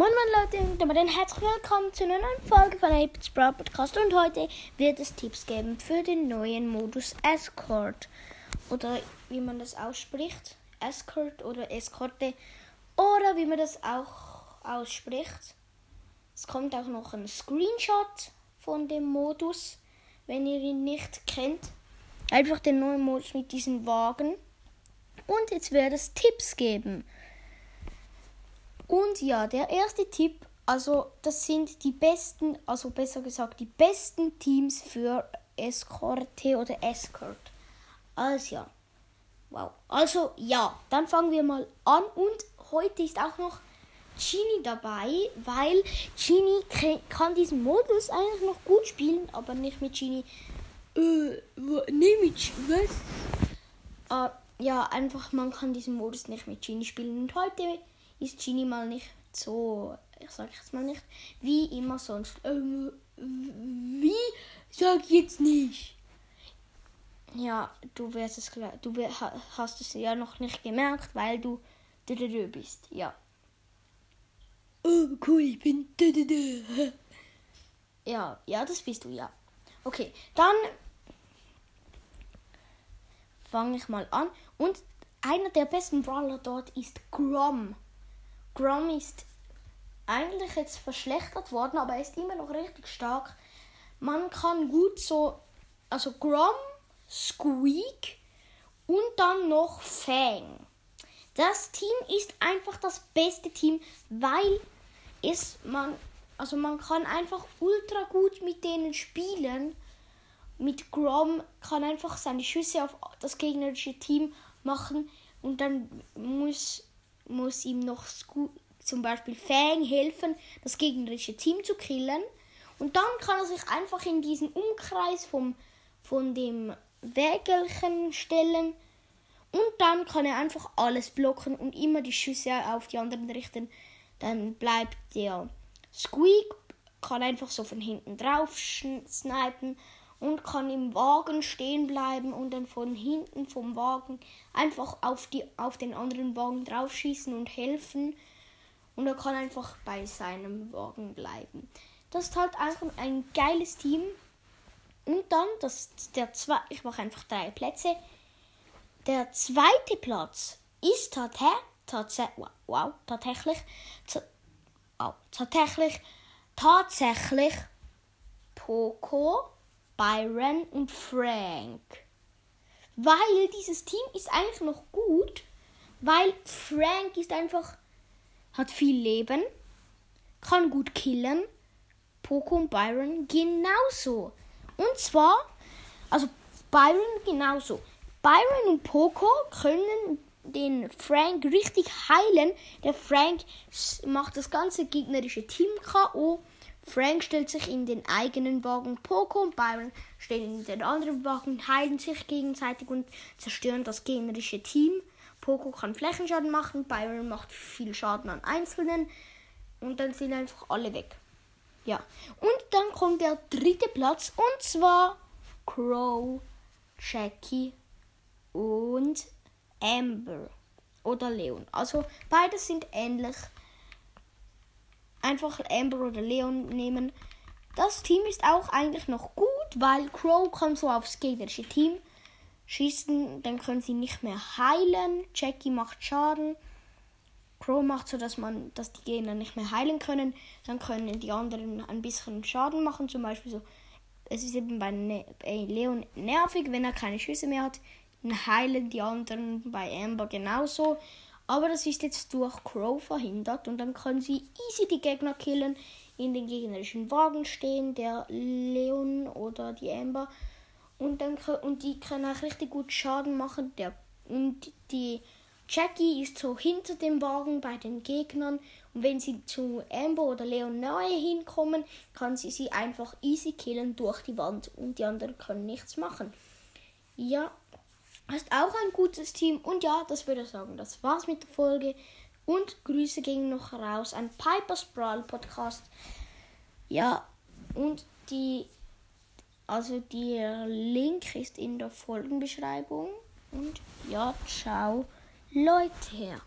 Moin Moin Leute und damit ein herzlich willkommen zu einer neuen Folge von Apes Brawl Podcast und heute wird es Tipps geben für den neuen Modus Escort oder wie man das ausspricht, Escort oder Eskorte oder wie man das auch ausspricht. Es kommt auch noch ein Screenshot von dem Modus, wenn ihr ihn nicht kennt. Einfach den neuen Modus mit diesen Wagen. Und jetzt wird es Tipps geben. Und ja, der erste Tipp, also das sind die besten, also besser gesagt, die besten Teams für Eskorte oder Escort. Also ja. Wow. Also ja, dann fangen wir mal an und heute ist auch noch Genie dabei, weil Genie kann diesen Modus eigentlich noch gut spielen, aber nicht mit Genie. Äh, nee, mit was? Uh, ja, einfach man kann diesen Modus nicht mit Genie spielen und heute ist Genie mal nicht so, ich sag jetzt mal nicht, wie immer sonst. Ähm, wie? Sag jetzt nicht. Ja, du wirst es du hast es ja noch nicht gemerkt, weil du du bist. Ja. Oh, cool, ich bin Ja, ja, das bist du, ja. Okay, dann fange ich mal an. Und einer der besten Brawler dort ist Grom. Grom ist eigentlich jetzt verschlechtert worden, aber er ist immer noch richtig stark. Man kann gut so, also Grom, Squeak und dann noch Fang. Das Team ist einfach das beste Team, weil es man, also man kann einfach ultra gut mit denen spielen. Mit Grom kann einfach seine Schüsse auf das gegnerische Team machen und dann muss muss ihm noch zum Beispiel Fang helfen, das gegnerische Team zu killen. Und dann kann er sich einfach in diesen Umkreis vom, von dem Wägelchen stellen. Und dann kann er einfach alles blocken und immer die Schüsse auf die anderen richten. Dann bleibt der Squeak, kann einfach so von hinten drauf snipen und kann im Wagen stehen bleiben und dann von hinten vom Wagen einfach auf, die, auf den anderen Wagen draufschießen und helfen. Und er kann einfach bei seinem Wagen bleiben. Das ist halt einfach ein geiles Team. Und dann, das der zwei, ich mache einfach drei Plätze. Der zweite Platz ist tatsächlich, wow, tatsächlich, tatsächlich, tatsächlich Poco Byron und Frank. Weil dieses Team ist eigentlich noch gut, weil Frank ist einfach, hat viel Leben, kann gut killen. Poco und Byron genauso. Und zwar, also Byron genauso. Byron und Poco können den Frank richtig heilen. Der Frank macht das ganze gegnerische Team K.O. Frank stellt sich in den eigenen Wagen, Poco und Byron stehen in den anderen Wagen, heilen sich gegenseitig und zerstören das gegnerische Team. Poco kann Flächenschaden machen, Byron macht viel Schaden an Einzelnen und dann sind einfach alle weg. Ja, und dann kommt der dritte Platz und zwar Crow, Jackie und Amber oder Leon. Also beide sind ähnlich einfach Amber oder Leon nehmen. Das Team ist auch eigentlich noch gut, weil Crow kann so aufs gegnerische Team schießen, dann können sie nicht mehr heilen. Jackie macht Schaden. Crow macht so, dass man, dass die Gegner nicht mehr heilen können. Dann können die anderen ein bisschen Schaden machen. Zum Beispiel so, es ist eben bei ne Leon nervig, wenn er keine Schüsse mehr hat. Dann heilen die anderen bei Amber genauso. Aber das ist jetzt durch Crow verhindert und dann können sie easy die Gegner killen, in den gegnerischen Wagen stehen, der Leon oder die Amber. Und, dann, und die können auch richtig gut Schaden machen. Der, und die Jackie ist so hinter dem Wagen bei den Gegnern. Und wenn sie zu Amber oder Leon nahe hinkommen, kann sie sie einfach easy killen durch die Wand. Und die anderen können nichts machen. Ja, Hast auch ein gutes Team. Und ja, das würde ich sagen. Das war's mit der Folge. Und Grüße gehen noch raus an Piper's Brawl Podcast. Ja, und die, also der Link ist in der Folgenbeschreibung. Und ja, ciao, Leute.